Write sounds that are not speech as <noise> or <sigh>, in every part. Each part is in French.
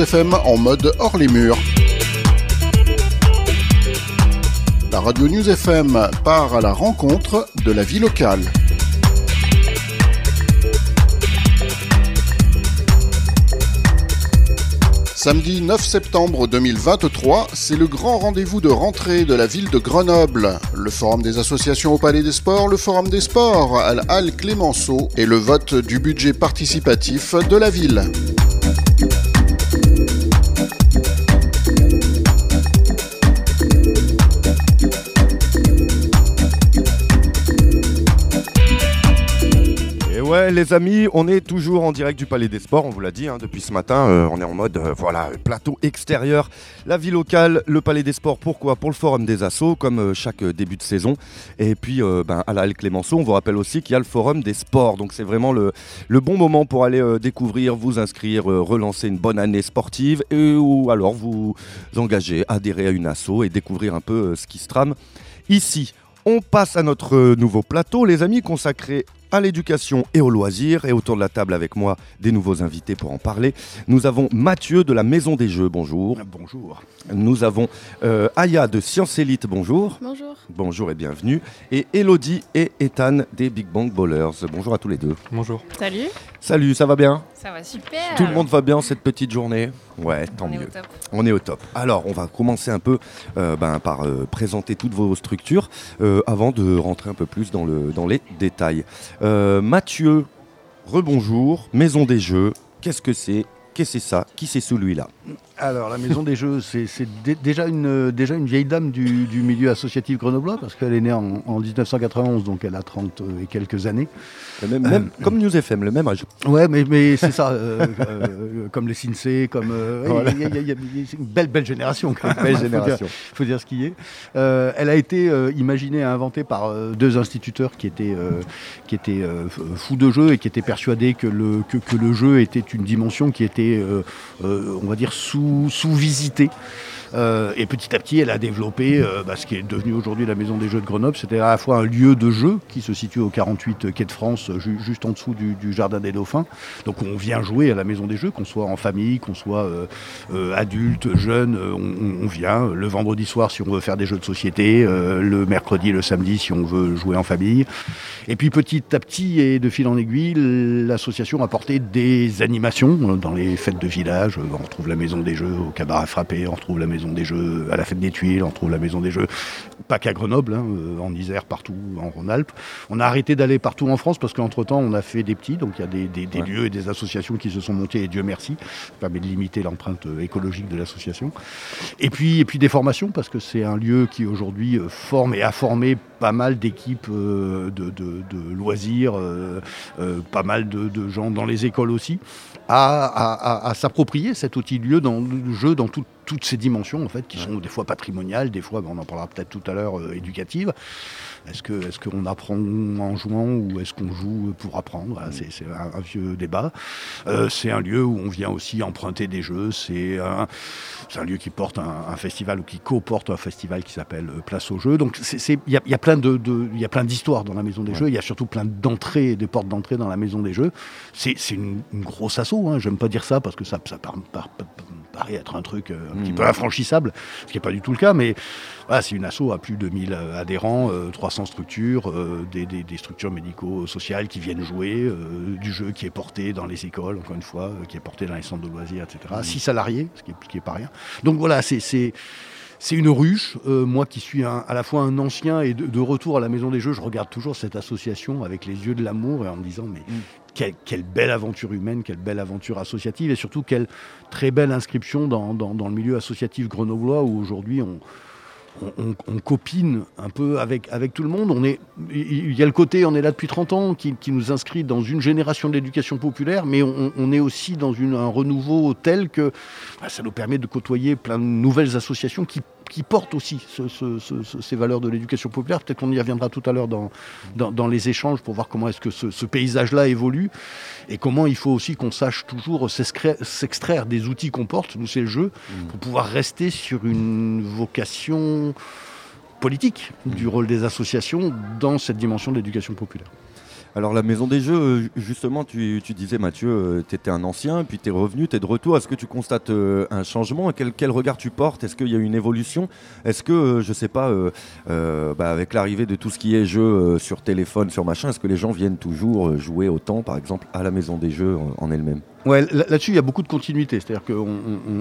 FM en mode hors les murs. La radio News FM part à la rencontre de la vie locale. Samedi 9 septembre 2023, c'est le grand rendez-vous de rentrée de la ville de Grenoble. Le forum des associations au Palais des Sports, le forum des sports à la Halle Clémenceau et le vote du budget participatif de la ville. Les amis, on est toujours en direct du Palais des Sports, on vous l'a dit hein, depuis ce matin. Euh, on est en mode, euh, voilà, plateau extérieur, la vie locale, le Palais des Sports. Pourquoi? Pour le Forum des Assos, comme euh, chaque début de saison. Et puis, ben, à la Clémenceau, on vous rappelle aussi qu'il y a le Forum des Sports. Donc, c'est vraiment le, le, bon moment pour aller découvrir, vous inscrire, relancer une bonne année sportive et, ou alors vous engager, adhérer à une asso et découvrir un peu ce qui se trame ici. On passe à notre nouveau plateau, les amis, consacré à l'éducation et au loisir. Et autour de la table avec moi, des nouveaux invités pour en parler. Nous avons Mathieu de la Maison des Jeux, bonjour. Bonjour. Nous avons euh, Aya de Science Elite, bonjour. Bonjour. Bonjour et bienvenue. Et Elodie et Ethan des Big Bang Ballers. Bonjour à tous les deux. Bonjour. Salut. Salut, ça va bien? Ça va super. Tout le monde va bien cette petite journée? Ouais, tant On mieux. Est au top. On est au top. Alors, on va commencer un peu euh, ben, par euh, présenter toutes vos structures euh, avant de rentrer un peu plus dans, le, dans les détails. Euh, Mathieu, rebonjour, Maison des Jeux, qu'est-ce que c'est Qu'est-ce que c'est ça? Qui c'est celui-là Alors, la Maison des Jeux, c'est c'est dé- déjà, une, déjà une vieille dame du, du milieu associatif grenoblois, parce qu'elle est née en, en 1991, donc elle a 30 et quelques années. Même, même- Comme News FM, le même âge. Ouais, mais, mais c'est ça, euh, euh, comme les Sinsé, comme. euh, Voilà. il y a- il y a- il y a- il y a- c'est une belle, belle génération, quand même. Belle Faut dire- génération. faut dire ce qui est. Euh, elle a été euh, imaginée et inventée par euh, deux instituteurs qui étaient, euh, qui étaient euh, f- fous de jeu et qui étaient persuadés que le, que, que le jeu était une dimension qui était, euh, euh, on va dire, sous- sous-visitée. Euh, et petit à petit, elle a développé euh, bah, ce qui est devenu aujourd'hui la Maison des Jeux de Grenoble. C'était à la fois un lieu de jeu qui se situe au 48 Quai de France, ju- juste en dessous du, Jardin des Dauphins. Donc on vient jouer à la Maison des Jeux, qu'on soit en famille, qu'on soit euh, adulte, jeune, on, vient. Le vendredi soir si on veut faire des jeux de société, le mercredi, le samedi si on veut jouer en famille. Et puis petit à petit et de fil en aiguille, l'association a porté des animations dans les fêtes de village. On retrouve la Maison des Jeux au Cabaret Frappé, on retrouve la Maison des Jeux à la Fête des Tuiles, on retrouve la Maison des Jeux pas qu'à Grenoble, hein, euh, en Isère, partout en Rhône-Alpes. On a arrêté d'aller partout en France parce qu'entre-temps, on a fait des petits, donc il y a des, des- des Ouais. lieux et des associations qui se sont montés, et Dieu merci, ça permet de limiter l'empreinte euh, écologique de l'association. Et puis, et puis des formations, parce que c'est un lieu qui aujourd'hui euh, forme et a formé pas mal d'équipes euh, de, de- de loisirs, euh, euh, pas mal de, de gens dans les écoles aussi, à, à- à- à s'approprier cet outil de lieu dans le jeu dans tout- toutes ces dimensions en fait, qui sont des fois patrimoniales, des fois, on en parlera peut-être tout à l'heure, éducatives. Est-ce qu'on est apprend en jouant ou est-ce qu'on joue pour apprendre? Mm. C'est un, vieux débat. Euh, c'est un lieu où on vient aussi emprunter des jeux. C'est un, lieu qui porte un, festival ou qui co-porte un festival qui s'appelle euh, Place aux Jeux. Donc il y, a, plein d'histoires dans la Maison des. Jeux. Il y a surtout plein d'entrées, des portes d'entrée dans la Maison des Jeux. C'est une, une, grosse asso. Hein. J'aime pas dire ça parce que ça, ça par, paraît être un truc euh, un petit mm. peu infranchissable, ce qui n'est pas du tout le cas. Mais c'est une asso à plus de 1000 adhérents, 300 sans structure, euh, des, structures médico-sociales qui viennent jouer, euh, du jeu qui est porté dans les écoles, encore une fois, euh, qui est porté dans les centres de loisirs, etc. Mmh. Six salariés, ce qui n'est est pas rien. Donc voilà, c'est c'est une ruche. Moi qui suis à la fois un ancien et de, retour à la Maison des Jeux, je regarde toujours cette association avec les yeux de l'amour et en me disant mais mmh. quelle, belle aventure humaine, quelle belle aventure associative et surtout quelle très belle inscription dans, dans, dans le milieu associatif grenoblois où aujourd'hui on, on, copine un peu avec, tout le monde. On est, il y a le côté, on est là depuis 30 ans, qui, nous inscrit dans une génération de l'éducation populaire, mais on, est aussi dans un renouveau tel que bah, ça nous permet de côtoyer plein de nouvelles associations qui, qui portent aussi ce- ce- ce- ce- ces valeurs de l'éducation populaire. Peut-être qu'on y reviendra tout à l'heure dans, dans, dans les échanges pour voir comment est-ce que ce, paysage-là évolue et comment il faut aussi qu'on sache toujours s'extraire des outils qu'on porte, nous c'est le jeu, pour pouvoir rester sur une vocation politique du rôle des associations dans cette dimension de l'éducation populaire. Alors la maison des jeux, euh, justement, tu, disais Mathieu, euh, tu étais un ancien, puis tu es revenu, tu es de retour. Est-ce que tu constates euh, un changement? Quel, regard tu portes? Est-ce qu'il y a une évolution? Est-ce que, je sais pas, bah, avec l'arrivée de tout ce qui est jeux sur téléphone, sur machin, est-ce que les gens viennent toujours jouer autant, par exemple, à la maison des jeux en elle-même? Ouais, là-dessus, il y a beaucoup de continuité. C'est-à-dire qu'on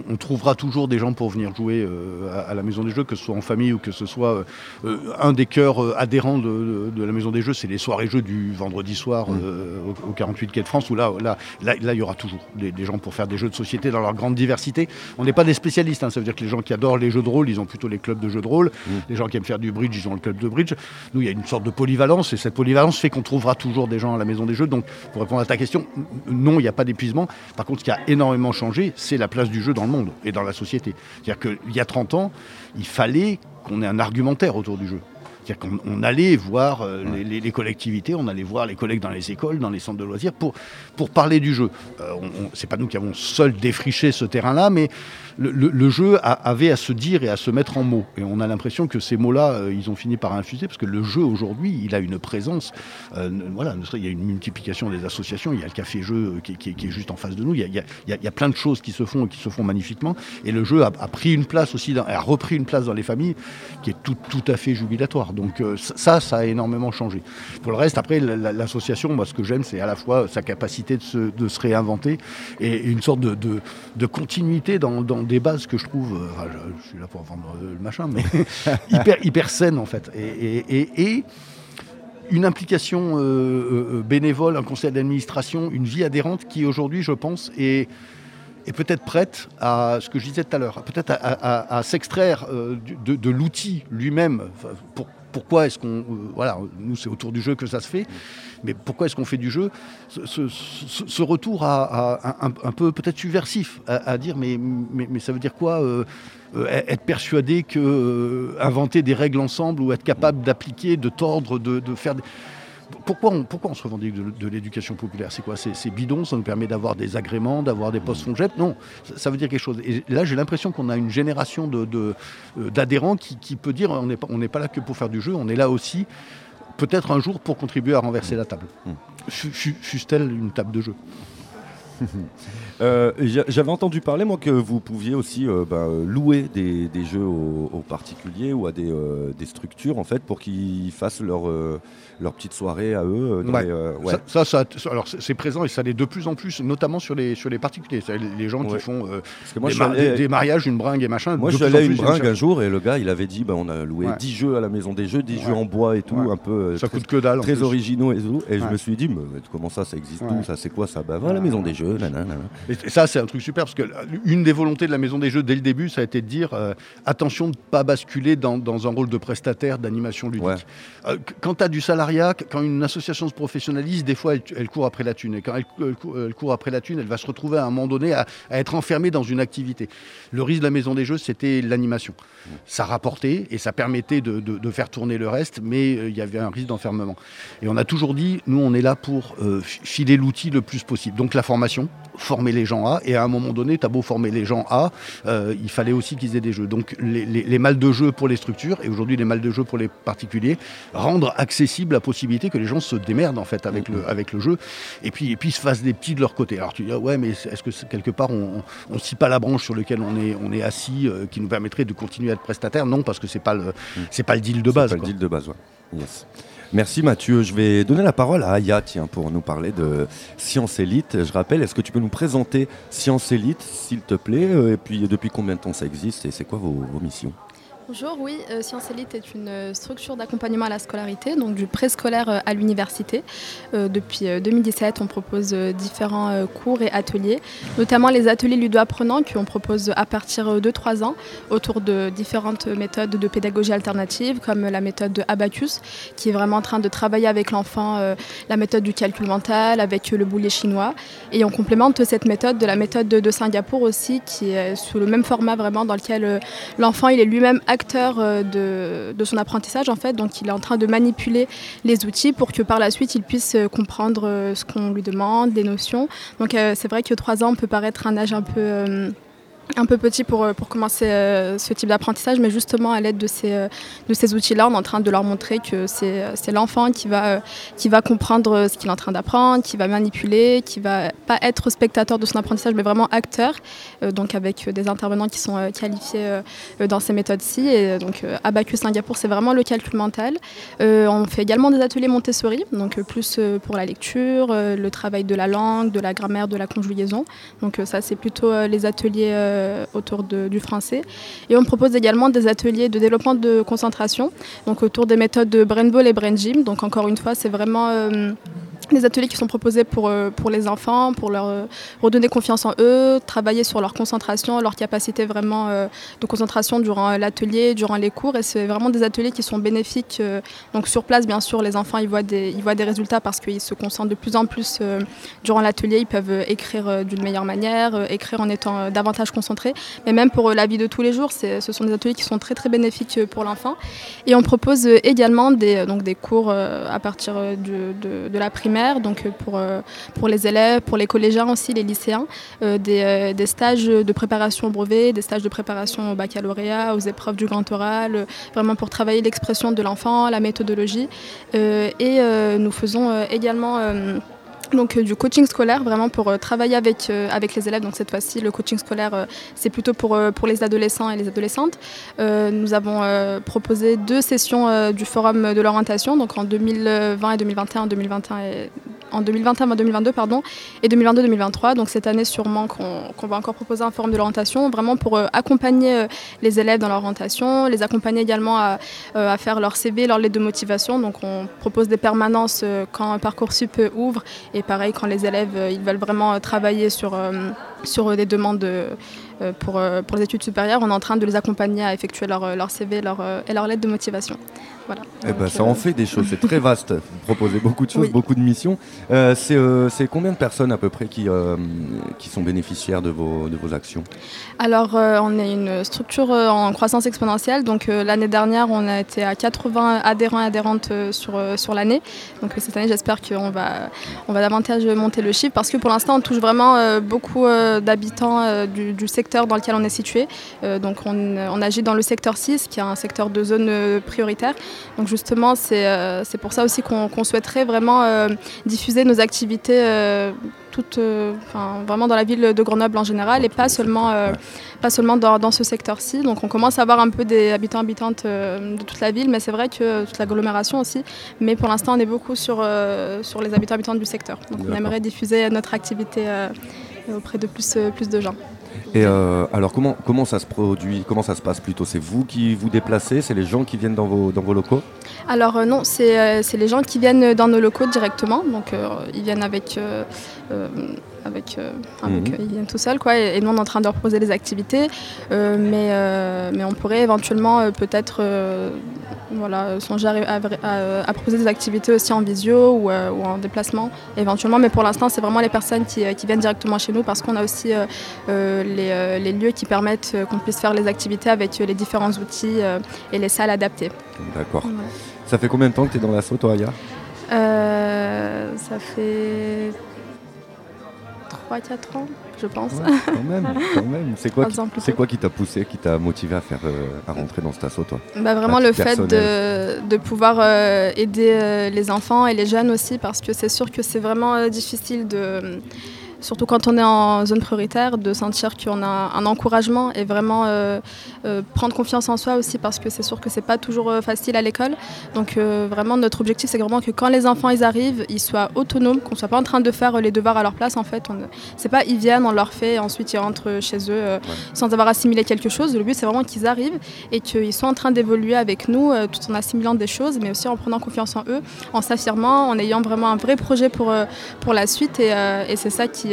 on, trouvera toujours des gens pour venir jouer euh, à, la Maison des Jeux, que ce soit en famille ou que ce soit euh, euh, un des cœurs adhérents de, la Maison des Jeux, c'est les soirées jeux du vendredi soir mmh. au, 48 Quai de France, où là, là, là, il y aura toujours des, gens pour faire des jeux de société dans leur grande diversité. On n'est pas des spécialistes, hein. ça veut dire que les gens qui adorent les jeux de rôle, ils ont plutôt les clubs de jeux de rôle. Mmh. Les gens qui aiment faire du bridge, ils ont le club de bridge. Nous, il y a une sorte de polyvalence, et cette polyvalence fait qu'on trouvera toujours des gens à la Maison des Jeux. Donc, pour répondre à ta question, non, il n'y a pas d'épuisement. Par contre, ce qui a énormément changé, c'est la place du jeu dans le monde et dans la société. C'est-à-dire qu'il y a 30 ans, il fallait qu'on ait un argumentaire autour du jeu. C'est-à-dire qu'on allait voir euh, les, collectivités, on allait voir les collègues dans les écoles, dans les centres de loisirs pour, pour parler du jeu. Euh, c'est pas nous qui avons seul défriché ce terrain-là, mais le, jeu avait à se dire et à se mettre en mots. Et on a l'impression que ces mots-là, euh, ils ont fini par infuser, parce que le jeu aujourd'hui, il a une présence. Euh, voilà, il y a une multiplication des associations, il y a le café-jeu qui, est juste en face de nous, il y, a, plein de choses qui se font et qui se font magnifiquement. Et le jeu a, pris une place aussi, a repris une place dans les familles qui est tout, tout à fait jubilatoire. Donc euh, ça, ça a énormément changé. Pour le reste, après, l'association, moi, ce que j'aime, c'est à la fois sa capacité de se, de se réinventer et une sorte de, de, continuité dans, dans des bases que je trouve, euh, je, suis là pour vendre le machin, mais <laughs> hyper, hyper saine en fait. Et, une implication euh, euh, bénévole, un conseil d'administration, une vie adhérente qui aujourd'hui, je pense, est, est peut-être prête à ce que je disais tout à l'heure, peut-être à, s'extraire de, de l'outil lui-même pour pourquoi est-ce qu'on. Euh, voilà, nous, c'est autour du jeu que ça se fait, mais pourquoi est-ce qu'on fait du jeu? Ce, retour à, un, peu peut-être subversif, à, dire mais, mais, ça veut dire quoi euh, euh, Être persuadé que inventer des règles ensemble ou être capable d'appliquer, de tordre, de, de faire. Des pourquoi on, pourquoi on se revendique de, l'éducation populaire? C'est quoi? C'est bidon, ça nous permet d'avoir des agréments, d'avoir des postes FONGEP Non, ça, veut dire quelque chose. Et là, j'ai l'impression qu'on a une génération euh, d'adhérents qui, peut dire on n'est pas, pas là que pour faire du jeu, on est là aussi peut-être un jour pour contribuer à renverser la table. Mmh. Fût-elle une table de jeu? <laughs> Euh, j'avais entendu parler, moi, que vous pouviez aussi euh, bah, louer des, jeux aux, particuliers ou à des, euh, structures, en fait, pour qu'ils fassent leur, leur petite soirée à eux. Ça, ça, alors c'est présent et ça l'est de plus en plus, notamment sur les, sur les particuliers. Les gens qui font des, mariages, une bringue et machin. Moi, je suis allé à une bringue un jour et le gars, il avait dit bah, on a loué 10 jeux à la maison des jeux, 10 jeux en bois et tout, un peu. Ça très, coûte que dalle. Très originaux et tout. Et je me suis dit, mais, comment ça, ça existe tout Ça, c'est quoi ça? Bah, la maison des jeux. Et ça, c'est un truc super parce que une des volontés de la Maison des Jeux dès le début, ça a été de dire euh, attention de ne pas basculer dans, un rôle de prestataire d'animation ludique. Euh, quand tu as du salariat, quand une association se professionnalise, des fois, elle, court après la thune. Et quand elle, court après la thune, elle va se retrouver à un moment donné à, être enfermée dans une activité. Le risque de la Maison des Jeux, c'était l'animation. Ça rapportait et ça permettait de, faire tourner le reste, mais euh, il y avait un risque d'enfermement. Et on a toujours dit, nous, on est là pour filer l'outil le plus possible. Donc la formation former les gens à, et à un moment donné, tu as beau former les gens à, euh, il fallait aussi qu'ils aient des jeux. Donc les, les, malles de jeu pour les structures, et aujourd'hui les malles de jeu pour les particuliers, rendre accessible la possibilité que les gens se démerdent en fait avec, le, avec le jeu, et puis, et puis se fassent des petits de leur côté. Alors tu dis, ah ouais, mais est-ce que quelque part on ne scie pas la branche sur laquelle on est, on est assis, euh, qui nous permettrait de continuer à être prestataire? Non, parce que c'est pas le, c'est pas le deal de base. C'est pas le deal de base, ouais. Yes. Merci Mathieu. Je vais donner la parole à Aya tiens, pour nous parler de Science Elite. Je rappelle, est-ce que tu peux nous présenter Science Elite, s'il te plaît, euh, et puis depuis combien de temps ça existe et c'est quoi vos missions? Bonjour, oui, euh, Science Elite est une euh, structure d'accompagnement à la scolarité, donc du préscolaire euh, à l'université. depuis 2017, on propose différents cours et ateliers, notamment les ateliers ludo-apprenants qu'on propose à partir de 3 ans autour de différentes méthodes de pédagogie alternative, comme la méthode de Abacus, qui est vraiment en train de travailler avec l'enfant la méthode du calcul mental, avec le boulet chinois. Et on complémente cette méthode de la méthode de, Singapour aussi, qui est sous le même format vraiment dans lequel l'enfant il est lui-même acteur euh, de, son apprentissage en fait, donc il est en train de manipuler les outils pour que par la suite il puisse euh, comprendre euh, ce qu'on lui demande, des notions. Donc c'est vrai que 3 ans peut paraître un âge un peu un peu petit pour, pour commencer ce type d'apprentissage, mais justement à l'aide de ces, de ces outils-là, on est en train de leur montrer que c'est l'enfant qui va, qui va comprendre ce qu'il est en train d'apprendre, qui va manipuler, qui va pas être spectateur de son apprentissage, mais vraiment acteur, donc avec des intervenants qui sont qualifiés dans ces méthodes-ci. Et donc Abacus Singapour, c'est vraiment le calcul mental. on fait également des ateliers Montessori, donc plus pour la lecture, le travail de la langue, de la grammaire, de la conjugaison. Donc ça, c'est plutôt les ateliers autour du français. Et on propose également des ateliers de développement de concentration, donc autour des méthodes de Brain Ball et Brain Gym. Donc encore une fois, c'est vraiment des ateliers qui sont proposés pour, euh, pour les enfants, pour leur euh, redonner confiance en eux, travailler sur leur concentration, leur capacité vraiment euh, de concentration durant l'atelier, durant les cours. Et c'est vraiment des ateliers qui sont bénéfiques. donc sur place, bien sûr, les enfants ils voient des, ils voient des résultats parce qu'ils se concentrent de plus en plus durant l'atelier. Ils peuvent écrire d'une meilleure manière, écrire en étant davantage concentrés. Mais même pour la vie de tous les jours, ce sont des ateliers qui sont très très bénéfiques pour l'enfant. Et on propose également des, donc des cours à partir de, de, de la primaire donc euh, pour, euh, pour les élèves, pour les collégiens aussi, les lycéens, euh, des, des, stages de préparation au brevet, des stages de préparation au baccalauréat, aux épreuves du grand oral, vraiment pour travailler l'expression de l'enfant, la méthodologie. et nous faisons également donc du coaching scolaire vraiment pour travailler avec, avec les élèves. Donc cette fois-ci, le coaching scolaire, c'est plutôt pour, pour les adolescents et les adolescentes. nous avons proposé deux sessions du forum de l'orientation, donc en 2020 et 2021, 2021 et en 2021-2022 pardon, et 2022-2023. Donc cette année sûrement qu'on va encore proposer un forum de l'orientation, vraiment pour euh, accompagner euh, les élèves dans leur orientation, les accompagner également à, euh, faire leur CV, leur lettre de motivation. Donc on propose des permanences quand Parcoursup ouvre pareil quand les élèves ils veulent vraiment travailler sur, sur des demandes pour, pour les études supérieures, on est en train de les accompagner à effectuer leur, leur CV leur, et leur lettre de motivation. Eh ben, ça en euh, fait des choses, c'est très vaste. <laughs> Vous proposez beaucoup de choses, beaucoup de missions. Euh, euh, c'est combien de personnes à peu près qui, qui sont bénéficiaires de vos, de vos actions? Alors, on est une structure en croissance exponentielle. Donc, l'année dernière, on a été à 80 adhérents et adhérentes sur, sur l'année. Donc, cette année, j'espère qu'on va, on va davantage monter le chiffre parce que pour l'instant, on touche vraiment beaucoup d'habitants du, du, secteur dans lequel on est situé. donc, on, on agit dans le secteur 6, qui est un secteur de zone prioritaire. Donc justement, c'est euh, pour ça aussi qu'on souhaiterait vraiment euh, diffuser nos activités euh, toutes, vraiment dans la ville de Grenoble en général et pas seulement, pas seulement dans, ce secteur-ci. Donc on commence à avoir un peu des habitants habitantes de toute la ville, mais c'est vrai que toute l'agglomération aussi. Mais pour l'instant, on est beaucoup sur, sur les habitants habitantes du secteur. Donc on aimerait diffuser notre activité auprès de plus, plus de gens. Et euh, alors comment, comment ça se produit, comment ça se passe plutôt? C'est vous qui vous déplacez C'est les gens qui viennent dans vos, dans vos locaux? Alors euh, non, euh, c'est les gens qui viennent dans nos locaux directement. Donc ils viennent avec avec, euh, mhm. ils viennent tout seuls quoi et, nous on est en train de leur proposer des activités mais, mais on pourrait éventuellement peut-être voilà, songer à, proposer des activités aussi en visio ou, en déplacement éventuellement mais pour l'instant c'est vraiment les personnes qui, qui, viennent directement chez nous parce qu'on a aussi les, les, lieux qui permettent qu'on puisse faire les activités avec les différents outils et les salles adaptées. D'accord. Ça fait combien de temps que tu es dans l'assaut toi Aya? Ça fait 3-4 ans, je pense. quand même, <laughs> quand même. C'est quoi, qui, quoi qui t'a poussé, qui t'a motivé à, faire, euh, à rentrer dans cet assaut, toi? Bah, Vraiment le fait de, de, pouvoir euh, aider euh, les enfants et les jeunes aussi, parce que c'est sûr que c'est vraiment difficile de surtout quand on est en zone prioritaire, de sentir qu'on a un encouragement et vraiment euh, euh, prendre confiance en soi aussi parce que c'est sûr que c'est pas toujours euh, facile à l'école. Donc vraiment notre objectif c'est vraiment que quand les enfants ils arrivent, ils soient autonomes, qu'on soit pas en train de faire les devoirs à leur place en fait. C'est pas ils viennent, on leur fait et ensuite ils rentrent chez eux sans avoir assimilé quelque chose. Le but c'est vraiment qu'ils arrivent et qu'ils soient en train d'évoluer avec nous tout en assimilant des choses mais aussi en prenant confiance en eux, en s'affirmant, en ayant vraiment un vrai projet pour, pour la suite et, et c'est ça qui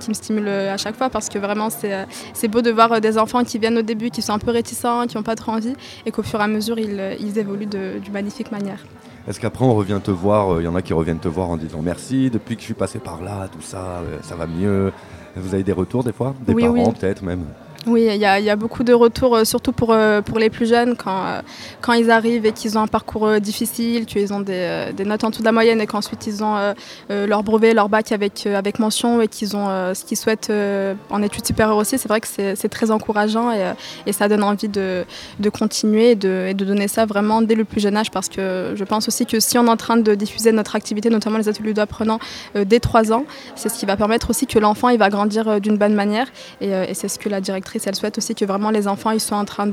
qui, me stimule à chaque fois parce que vraiment euh, c'est beau de voir euh, des enfants qui viennent au début, qui sont un peu réticents, qui n'ont pas trop envie et qu'au fur et à mesure ils, évoluent d'une magnifique manière. Est-ce qu'après on revient te voir, il y en a qui reviennent te voir en disant merci, depuis que je suis passé par là, tout ça, ça va mieux? Vous avez des retours des fois? Des parents peut-être même? Oui, il y, a beaucoup de retours, euh, surtout pour, euh, pour les plus jeunes, quand, euh, quand ils arrivent et qu'ils ont un parcours difficile, qu'ils ont des, notes en dessous de la moyenne et qu'ensuite ils ont leur brevet, leur bac avec, avec mention et qu'ils ont ce qu'ils souhaitent en études supérieures aussi. C'est vrai que c'est très encourageant et, et, ça donne envie de, de continuer et de, de, donner ça vraiment dès le plus jeune âge parce que je pense aussi que si on est en train de diffuser notre activité, notamment les ateliers d'apprenants, dès 3 ans, c'est ce qui va permettre aussi que l'enfant va grandir d'une bonne manière et c'est ce que la directrice elle souhaite aussi que vraiment les enfants ils soient en train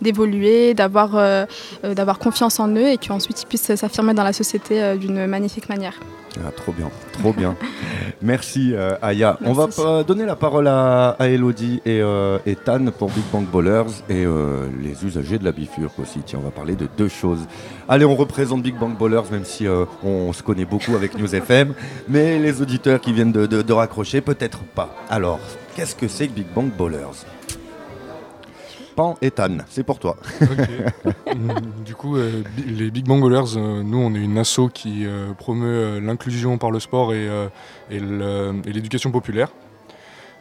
d'évoluer, d'avoir euh, euh, d'avoir confiance en eux et qu'ensuite ils puissent s'affirmer dans la société euh, d'une magnifique manière. Ah, trop bien, trop bien. <laughs> Merci Aya. On va donner la parole à, Elodie et, et, Tan pour Big Bang Ballers et les usagers de la bifurque aussi. Tiens, on va parler de deux choses. Allez, on représente Big Bang Ballers, même si on se connaît beaucoup avec News FM, mais les auditeurs qui viennent de, de raccrocher, peut-être pas. Alors, Qu'est-ce que c'est que Big Bang Ballers? Pan et Tan, c'est pour toi. <laughs> du coup, euh, les Big Bang Ballers, euh, nous, on est une asso qui euh, promeut l'inclusion par le sport et, l'éducation populaire.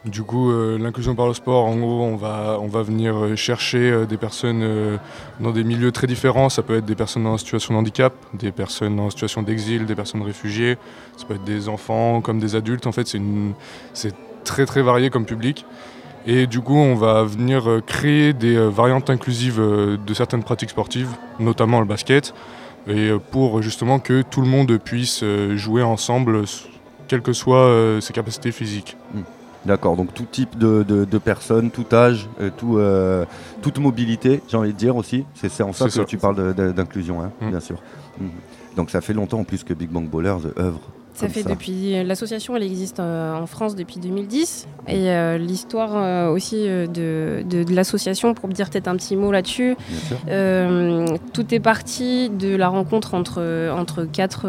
Du coup, l'inclusion par le sport, en gros, on va, on va venir chercher des personnes dans des milieux très différents. Ça peut être des personnes en situation de handicap, des personnes en situation d'exil, des personnes réfugiées. Ça peut être des enfants comme des adultes. En fait, c'est très très varié comme public. Et du coup, on va venir euh, créer des euh, variantes inclusives euh, de certaines pratiques sportives, notamment le basket, et pour justement que tout le monde puisse jouer ensemble, quelles que soient ses capacités physiques. Hmm. D'accord, donc tout type de, personnes, tout âge, tout, toute mobilité, j'ai envie de dire aussi. C'est en ça que tu parles d'inclusion, hein, hmm. bien sûr. Hmm. Donc ça fait longtemps en plus que Big Bang Bowlers œuvre ça fait depuis l'association, elle existe euh, en France depuis 2010 et euh, l'histoire euh, aussi de, de, l'association, pour me dire peut-être un petit mot là-dessus, tout est parti de la rencontre entre entre quatre,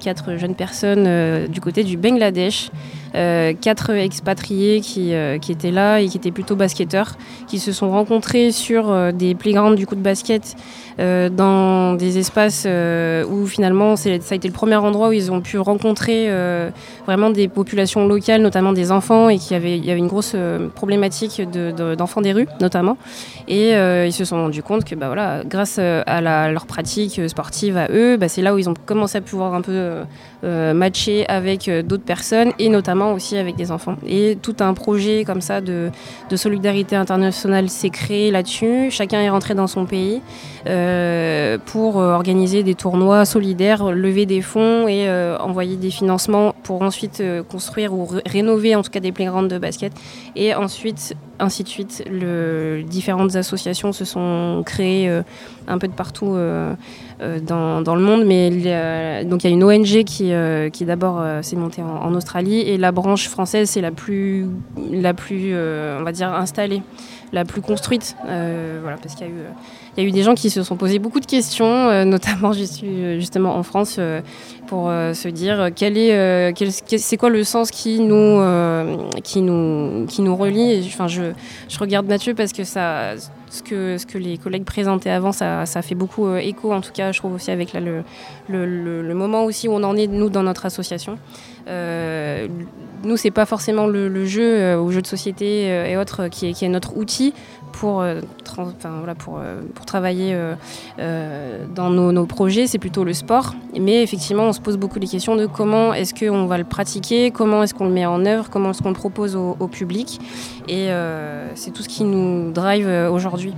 quatre jeunes personnes du côté du Bangladesh. Quatre expatriés qui, qui, étaient là et qui étaient plutôt basketteurs, qui se sont rencontrés sur des playgrounds du coup de basket dans des espaces où finalement ça a été le premier endroit où ils ont pu rencontrer euh, vraiment des populations locales, notamment des enfants, et qu'il y avait, y avait une grosse euh, problématique d'enfants des rues, notamment. Et euh, ils se sont rendus compte que bah, voilà, grâce à, leur pratique sportive à eux, bah, c'est là où ils ont commencé à pouvoir un peu matcher avec d'autres personnes, et notamment aussi avec des enfants. Et tout un projet comme ça de, de solidarité internationale s'est créé là-dessus. Chacun est rentré dans son pays pour organiser des tournois solidaires, lever des fonds et envoyer des financement pour ensuite euh, construire ou rénover en tout cas des playgrounds de basket. Et ensuite, ainsi de suite, différentes associations se sont créées euh, un peu de partout euh, dans, dans, le monde. Mais donc il y a une ONG qui, qui d'abord s'est montée en, Australie et la branche française c'est la plus, la plus on va dire, installée la plus construite, voilà, parce qu'il y a eu il y a eu des gens qui se sont posés beaucoup de questions, euh, <laughs> notamment euh, justement en France, euh, pour se dire quel est, c'est quoi le sens qui nous, qui nous, qui nous relie. enfin, je, regarde Mathieu parce que ce que, les collègues présentaient avant, ça, fait beaucoup écho, en tout cas, je trouve aussi avec le, moment aussi où on en est, nous, dans notre association. Euh, nous, c'est pas forcément le, jeu ou jeu de société et autres qui est notre outil pour, euh, voilà, pour, euh, pour travailler euh, dans nos, nos projets, c'est plutôt le sport. Mais effectivement, on se pose beaucoup les questions de comment est-ce qu'on va le pratiquer, comment est-ce qu'on le met en œuvre, comment est-ce qu'on le propose au, public. Et c'est tout ce qui nous drive aujourd'hui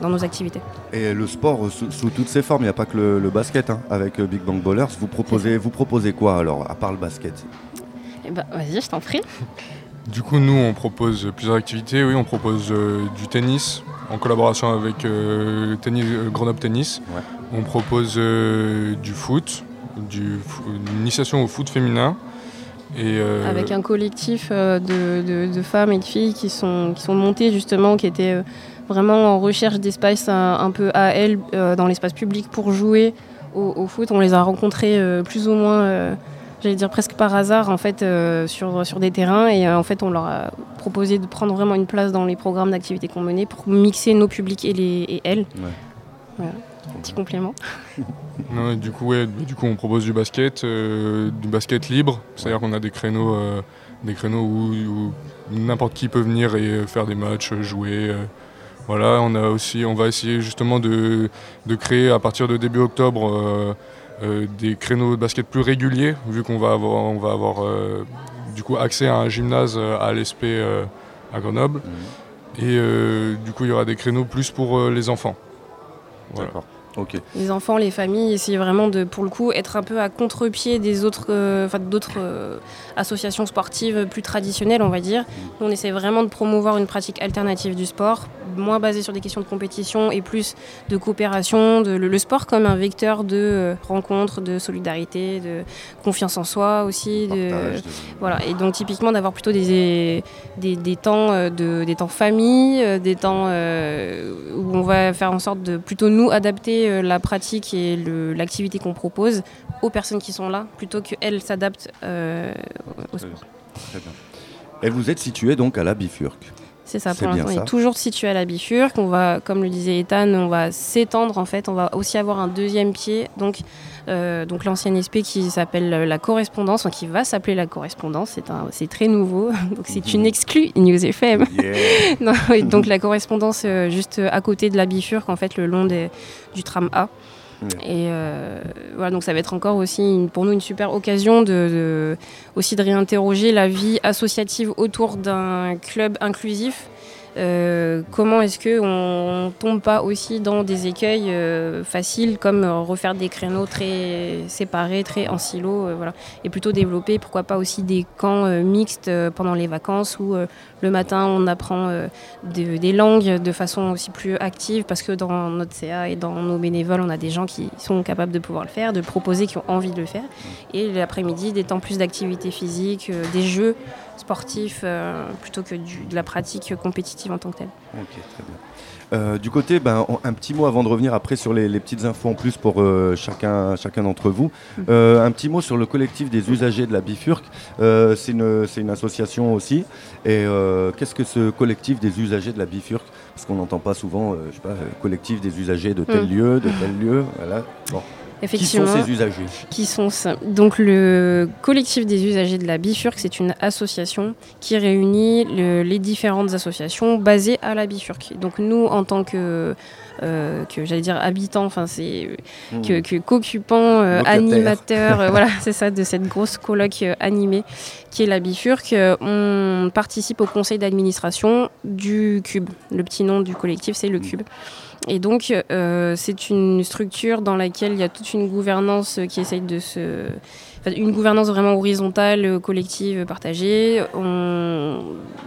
dans nos activités. Et le sport sous, toutes ses formes, il n'y a pas que le, basket. Hein. Avec Big Bang Ballers, vous proposez, vous proposez quoi alors, à part le basket? Eh ben, Vas-y, je t'en prie. <laughs> Du coup, nous, on propose plusieurs activités. Oui, on propose euh, du tennis en collaboration avec euh, tennis, euh, Grenoble Tennis. On propose du foot, du, une initiation au foot féminin. Et avec un collectif de, femmes et de filles qui sont, qui sont montées justement, qui étaient vraiment en recherche d'espace un, peu à elles dans l'espace public pour jouer au, au, foot. On les a rencontrées plus ou moins j'allais dire presque par hasard en fait euh, sur, sur des terrains et euh, en fait on leur a proposé de prendre vraiment une place dans les programmes d'activité qu'on menait pour mixer nos publics et, les, et elles. Voilà. Petit complément. <laughs> du, coup, ouais, du coup, on propose du basket, euh, du basket libre, c'est-à-dire qu'on a des créneaux des créneaux où, n'importe qui peut venir et faire des matchs, jouer. Voilà, on, a aussi, on va essayer justement de, créer à partir de début octobre des créneaux de basket plus réguliers, vu qu'on va avoir, on va avoir du coup accès à un gymnase à l'ESP à Grenoble. Mmh. Et du coup, il y aura des créneaux plus pour les enfants. D'accord. Les enfants, les familles, essayer vraiment de, pour le coup, être un peu à contre-pied des autres, euh, d'autres euh, associations sportives plus traditionnelles, on va dire. Nous, on essaie vraiment de promouvoir une pratique alternative du sport, moins basée sur des questions de compétition et plus de coopération, de, le, sport comme un vecteur de euh, rencontre, de solidarité, de confiance en soi aussi. De, Voilà. Et donc, typiquement, d'avoir plutôt des, des, des temps, de, des temps famille, des temps où on va faire en sorte de plutôt nous adapter euh, la pratique et l'activité qu'on propose aux personnes qui sont là, plutôt qu'elles s'adaptent euh, au sport. Et vous êtes situé donc à la Bifurque c'est ça, pour l'instant, on est toujours situé à la Bifurque. On va, comme le disait Ethan, on va s'étendre en fait. On va aussi avoir un deuxième pied, donc, euh, donc l'ancienne SP qui s'appelle la correspondance, qui va s'appeler la correspondance. C'est, très nouveau, <laughs> donc c'est une mhm. exclue News FM. <laughs> donc la correspondance juste à côté de la Bifurque, en fait, le long des, du tram A. Et euh, voilà, donc ça va être encore aussi pour nous une super occasion de, aussi de réinterroger la vie associative autour d'un club inclusif euh, comment est-ce qu'on ne tombe pas aussi dans des écueils euh, faciles comme euh, refaire des créneaux très séparés, très en silo, voilà. et plutôt développer pourquoi pas aussi des camps mixtes pendant les vacances où le matin on apprend des langues de façon aussi plus active parce que dans notre CA et dans nos bénévoles on a des gens qui sont capables de pouvoir le faire, de proposer, qui ont envie de le faire, et l'après-midi des temps plus d'activité physique, des jeux sportif euh, plutôt que de la pratique compétitive en tant que telle. Ok, très bien. Euh, du côté, ben, un petit mot avant de revenir après sur les, petites infos en plus pour euh, chacun, chacun d'entre vous. Mhm. un petit mot sur le collectif des usagers de la Bifurque. c'est une, une, association aussi. Et qu'est-ce que ce collectif des usagers de la Bifurque? Parce qu'on n'entend pas souvent, je sais pas, collectif des usagers de tel mhm. lieu, de tel lieu. Voilà. Bon. Effectivement. Qui sont ces usagers Qui sont Donc le collectif des usagers de la Bifurque, c'est une association qui réunit les différentes associations basées à la Bifurque. Donc nous, en tant que euh, que j'allais dire habitants, enfin c'est hmm. que, que qu'occupants, euh, animateurs, euh, <laughs> voilà, c'est ça, de cette grosse colloque animée qui est la Bifurque. on participe au conseil d'administration du Cube. Le petit nom du collectif, c'est le hmm. Cube. Et donc, euh, c'est une structure dans laquelle il y a toute une gouvernance qui essaye de se une gouvernance vraiment horizontale, euh, collective, partagée.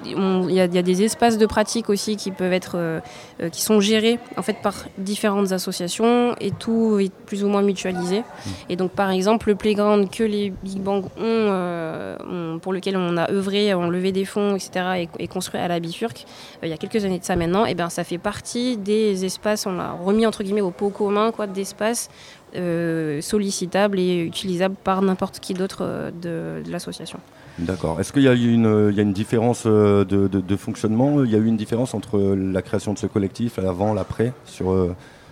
Il y, a des espaces de pratique aussi qui peuvent être, euh, euh, qui sont gérés en fait par différentes associations et tout est plus ou moins mutualisé. Mmh. Et donc par exemple le playground que les Big Bang ont, pour lequel on a œuvré, on levé des fonds, etc. et, construit à la Bifurque il y a quelques années de ça maintenant, et ben ça fait partie des espaces, on l'a remis entre guillemets au pot commun quoi d'espaces euh, sollicitable et utilisable par n'importe qui d'autre euh, de, l'association. D'accord. Est-ce qu'il y a une, une différence euh, de, de, fonctionnement? Il y a eu une différence entre la création de ce collectif, l'avant, l'après, sur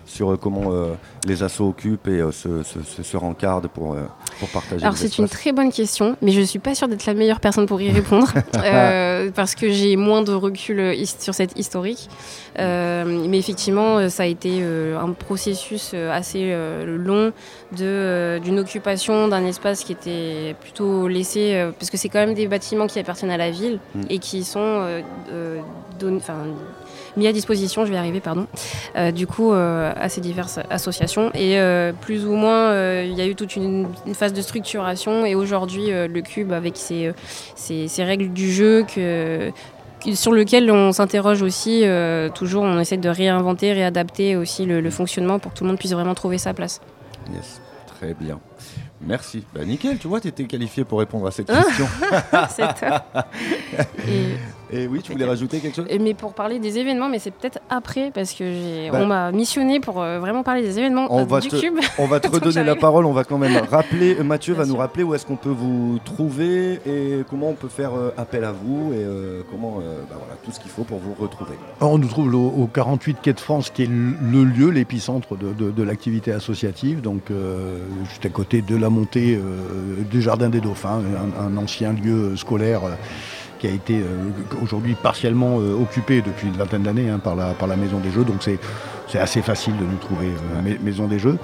sur euh, comment euh, les assos occupent et euh, se, se, se, rencardent pour, pour partager. Alors c'est une très bonne question, mais je ne suis pas sûre d'être la meilleure personne pour y répondre, <laughs> parce que j'ai moins de recul sur cette historique. mais effectivement, ça a été un processus assez long d'une occupation d'un espace qui était plutôt laissé, parce que c'est quand même des bâtiments qui appartiennent à la ville mm. et qui sont donnés mis à disposition, je vais y arriver, pardon, euh, du coup, euh, à ces diverses associations. Et euh, plus ou moins, il y a eu toute une, phase de structuration. Et aujourd'hui, le Cube, avec ses, ses, règles du jeu, que, sur lequel on s'interroge aussi, toujours, on essaie de réinventer, réadapter aussi le, fonctionnement pour que tout le monde puisse vraiment trouver sa place. Yes, très bien. Merci. Bah, nickel, tu vois, tu étais qualifié pour répondre à cette <laughs> question. C'est top. <laughs> Et Et oui, tu voulais rajouter quelque chose? Mais pour parler des événements, mais c'est peut-être après, parce que Bah. on m'a missionné pour euh, vraiment parler des événements On euh, va du te- cube. On va <laughs> te redonner la parole, on va quand même rappeler, <laughs> Mathieu Bien va nous rappeler où est-ce qu'on peut vous trouver et comment on peut faire euh, appel à vous et euh, comment, euh, bah voilà, tout ce qu'il faut pour vous retrouver. Alors, on nous trouve au, au 48 Quai de France, qui est le le lieu, l'épicentre de, de- de l'activité associative, donc euh, juste à côté de la montée euh, du Jardin des Dauphins, un, un ancien lieu scolaire euh, qui a été euh, aujourd'hui partiellement euh, occupé depuis une vingtaine d'années hein, par, la, par la Maison des Jeux, donc c'est assez facile de nous trouver, euh, Ouais. Ma- Maison des Jeux.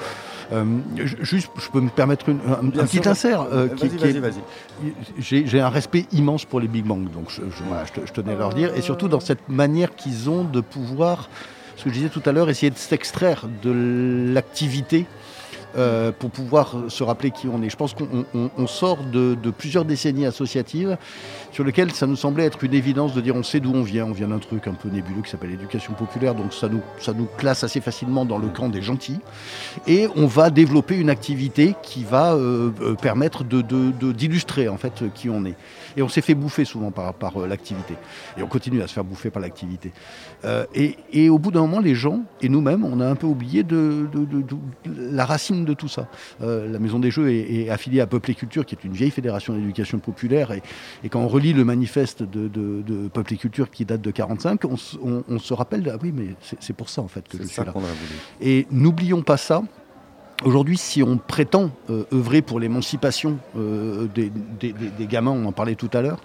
Euh, ju- juste, je peux me permettre une- un, petit insert euh, j'ai un respect immense pour les Big Bang, donc je, je- voilà, je je tenais à leur dire, et surtout dans cette manière qu'ils ont de pouvoir, ce que je disais tout à l'heure, essayer de s'extraire de l'activité euh, pour pouvoir se rappeler qui on est. Je pense qu'on on- on sort de, plusieurs décennies associatives sur lesquelles ça nous semblait être une évidence de dire on sait d'où on vient, on vient d'un truc un peu nébuleux qui s'appelle l'éducation populaire, donc ça nous, classe assez facilement dans le camp des gentils, et on va développer une activité qui va euh, euh, permettre de- de- de- d'illustrer en fait qui on est. Et on s'est fait bouffer souvent par, par euh, l'activité. Et on continue à se faire bouffer par l'activité. Euh, et, et au bout d'un moment, les gens, et nous-mêmes, on a un peu oublié de, de- de- de- la racine de tout ça. Euh, la Maison des Jeux est, est affiliée à Peuple et Culture, qui est une vieille fédération d'éducation populaire. Et, et quand on relit le manifeste de, Peuple et Culture qui date de 45, on, on- on se rappelle, ah oui, mais c'est pour ça en fait que je suis là. voulu. Et n'oublions pas ça. Aujourd'hui, si on prétend euh, œuvrer pour l'émancipation euh, des, des- des- gamins, on en parlait tout à l'heure,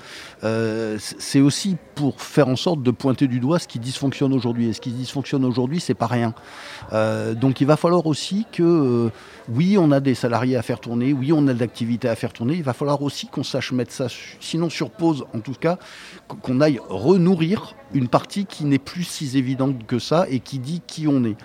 euh, c'est aussi pour faire en sorte de pointer du doigt ce qui dysfonctionne aujourd'hui. Et ce qui dysfonctionne aujourd'hui, c'est pas rien. Euh, donc il va falloir aussi que, euh, oui, on a des salariés à faire tourner, oui, on a de l'activité à faire tourner, il va falloir aussi qu'on sache mettre ça, sinon sur pause en tout cas, qu- qu'on aille renourrir une partie qui n'est plus si évidente que ça et qui dit qui on est.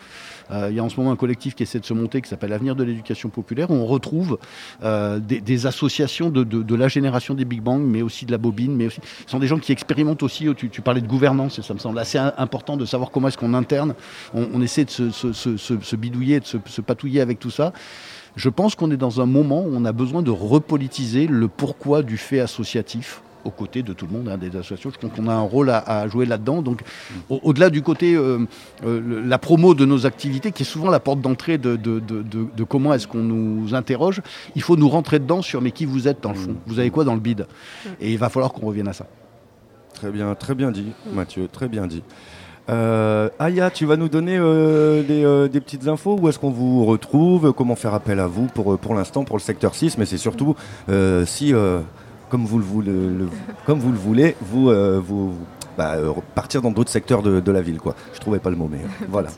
Euh, il y a en ce moment un collectif qui essaie de se monter qui s'appelle Avenir de l'éducation populaire où on retrouve euh, des, associations de, la génération des Big Bang, mais aussi de la bobine, mais aussi, ce sont des gens qui expérimentent aussi. Tu, tu parlais de gouvernance et ça me semble assez important de savoir comment est-ce qu'on interne. On, essaie de se, se- bidouiller, de se patouiller avec tout ça. Je pense qu'on est dans un moment où on a besoin de repolitiser le pourquoi du fait associatif aux côtés de tout le monde, hein, des associations. Je pense qu'on a un rôle à, jouer là-dedans. Donc, au- au-delà du côté, euh, euh, la promo de nos activités, qui est souvent la porte d'entrée de, de- de- comment est-ce qu'on nous interroge, il faut nous rentrer dedans sur mais qui vous êtes dans le fond? Vous avez quoi dans le bide? Et il va falloir qu'on revienne à ça. Très bien, très bien dit, Mathieu, très bien dit. Euh, Aya, tu vas nous donner euh, des, petites infos? Où est-ce qu'on vous retrouve? Comment faire appel à vous pour, pour l'instant pour le secteur 6 Mais c'est surtout si, comme, vous le voulez, vous euh, bah, euh, partir dans d'autres secteurs de, de la ville. Quoi. Je trouvais pas le mot, mais euh, <laughs> voilà.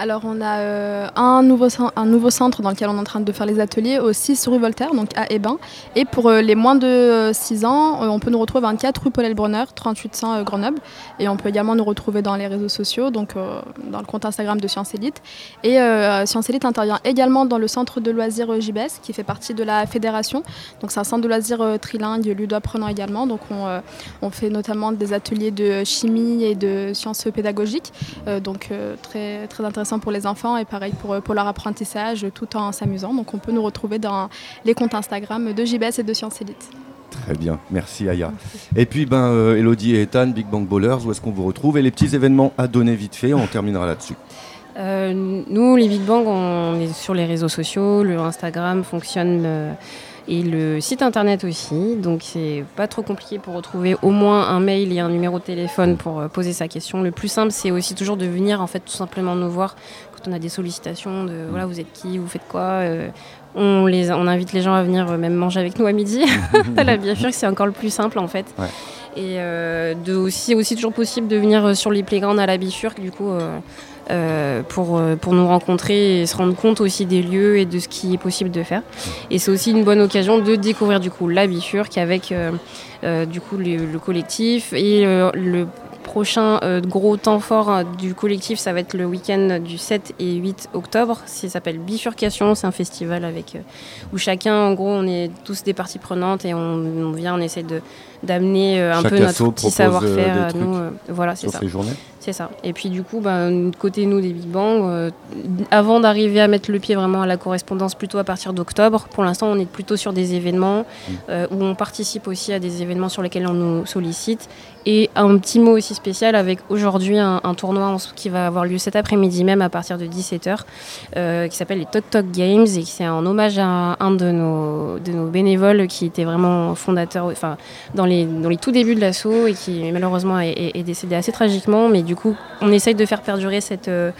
Alors, on a euh, un, nouveau, un nouveau centre dans lequel on est en train de faire les ateliers au 6 rue Voltaire, donc à Ebin. Et pour les moins de 6 ans, on peut nous retrouver 24 rue Paul Elbronner, 3800 euh, Grenoble. Et on peut également nous retrouver dans les réseaux sociaux, donc dans le compte Instagram de Science Elite. Et Science Elite intervient également dans le centre de loisirs JBS, qui fait partie de la fédération. Donc, c'est un centre de loisirs trilingue, ludo-apprenant également. Donc, on, on fait notamment des ateliers de chimie et de sciences pédagogiques. Euh, donc euh, très, très intéressant pour les enfants et pareil pour, euh, pour leur apprentissage tout en s'amusant. Donc on peut nous retrouver dans les comptes Instagram de JBS et de Science Elite. Très bien, merci Aya. Et puis, ben, euh, Elodie et Ethan, Big Bang Ballers, où est-ce qu'on vous retrouve? Et les petits événements à donner vite fait, on terminera là-dessus. Euh, nous, les Big Bang, on est sur les réseaux sociaux, le Instagram fonctionne euh, et le site internet aussi. Donc c'est pas trop compliqué pour retrouver au moins un mail et un numéro de téléphone pour euh, poser sa question. Le plus simple, c'est aussi toujours de venir en fait tout simplement nous voir quand on a des sollicitations de voilà vous êtes qui, vous faites quoi. euh, on, les, on invite les gens à venir euh, même manger avec nous à midi. <laughs> Sûr que c'est encore le plus simple en fait. Ouais. Et euh, de aussi, aussi toujours possible de venir sur les playgrounds à la bifurque, du coup, euh, euh, pour, euh, pour nous rencontrer et se rendre compte aussi des lieux et de ce qui est possible de faire. Et c'est aussi une bonne occasion de découvrir du coup la bifurque avec euh, du coup le, le collectif et le prochain gros temps fort du collectif, ça va être le week-end du 7 et 8 octobre. Ça s'appelle Bifurcation, c'est un festival avec où chacun, en gros, on est tous des parties prenantes et on vient, on essaie de d'amener euh, un Chaque peu notre petit euh, savoir-faire euh, voilà, c'est ça. C'est ça. Et puis du coup, bah, côté nous des Big Bang, avant d'arriver à mettre le pied vraiment à la correspondance plutôt à partir d'octobre, pour l'instant on est plutôt sur des événements mm. euh, où on participe aussi à des événements sur lesquels on nous sollicite. Et un petit mot aussi spécial avec aujourd'hui un, tournoi qui va avoir lieu cet après-midi même à partir de 17h, euh, qui s'appelle les Tok Tok Games et c'est un hommage à un de nos, de nos bénévoles qui était vraiment fondateur, enfin dans les, dans les tout débuts de l'assaut et qui malheureusement est, décédé assez tragiquement, mais du coup, on essaye de faire perdurer euh,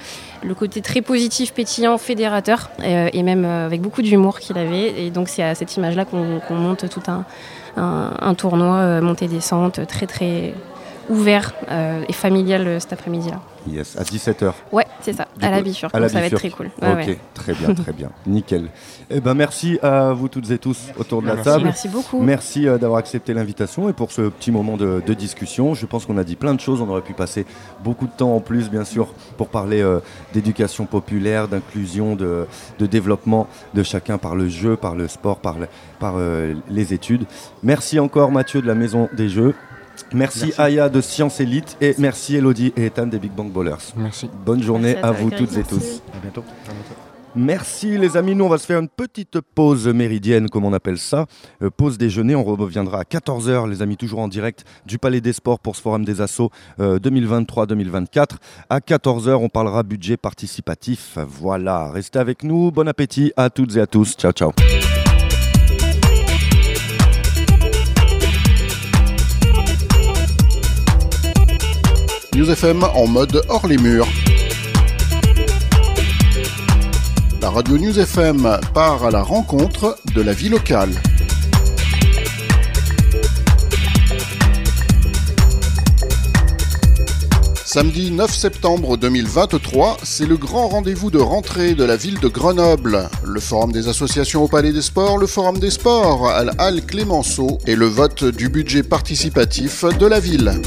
le côté très positif, pétillant, fédérateur, euh, et même euh, avec beaucoup d'humour qu'il avait. Et donc, c'est à cette image-là qu'on monte tout un, un tournoi montée-descente très, très ouvert et familial cet après-midi-là. Yes, à 17h. Ouais, c'est ça, à la bifurque. ça va être très cool. ok, très bien, très bien. <laughs> Nickel. Eh ben, merci à vous toutes et tous autour de la table. Merci beaucoup. Merci euh, d'avoir accepté l'invitation et pour ce petit moment de, discussion. Je pense qu'on a dit plein de choses. On aurait pu passer beaucoup de temps en plus, bien sûr, pour parler euh, d'éducation populaire, d'inclusion, de, développement de chacun par le jeu, par le sport, par, par euh, les études. Merci encore Mathieu de la Maison des Jeux. Merci, Aya de Science Elite et merci Elodie et Ethan des Big Bang Bowlers. Merci. Bonne journée à, vous toutes et tous. À bientôt. Merci les amis, nous on va se faire une petite pause méridienne comme on appelle ça, euh, pause déjeuner, on reviendra à 14h les amis toujours en direct du Palais des Sports pour ce forum des assauts 2023-2024. Euh, à 14h on parlera budget participatif, voilà, restez avec nous, bon appétit à toutes et à tous, ciao ciao. News FM en mode hors les murs. La radio News FM part à la rencontre de la vie locale. Samedi 9 septembre 2023, c'est le grand rendez-vous de rentrée de la ville de Grenoble. Le forum des associations au Palais des Sports, le forum des sports à la Halle Clémenceau et le vote du budget participatif de la ville.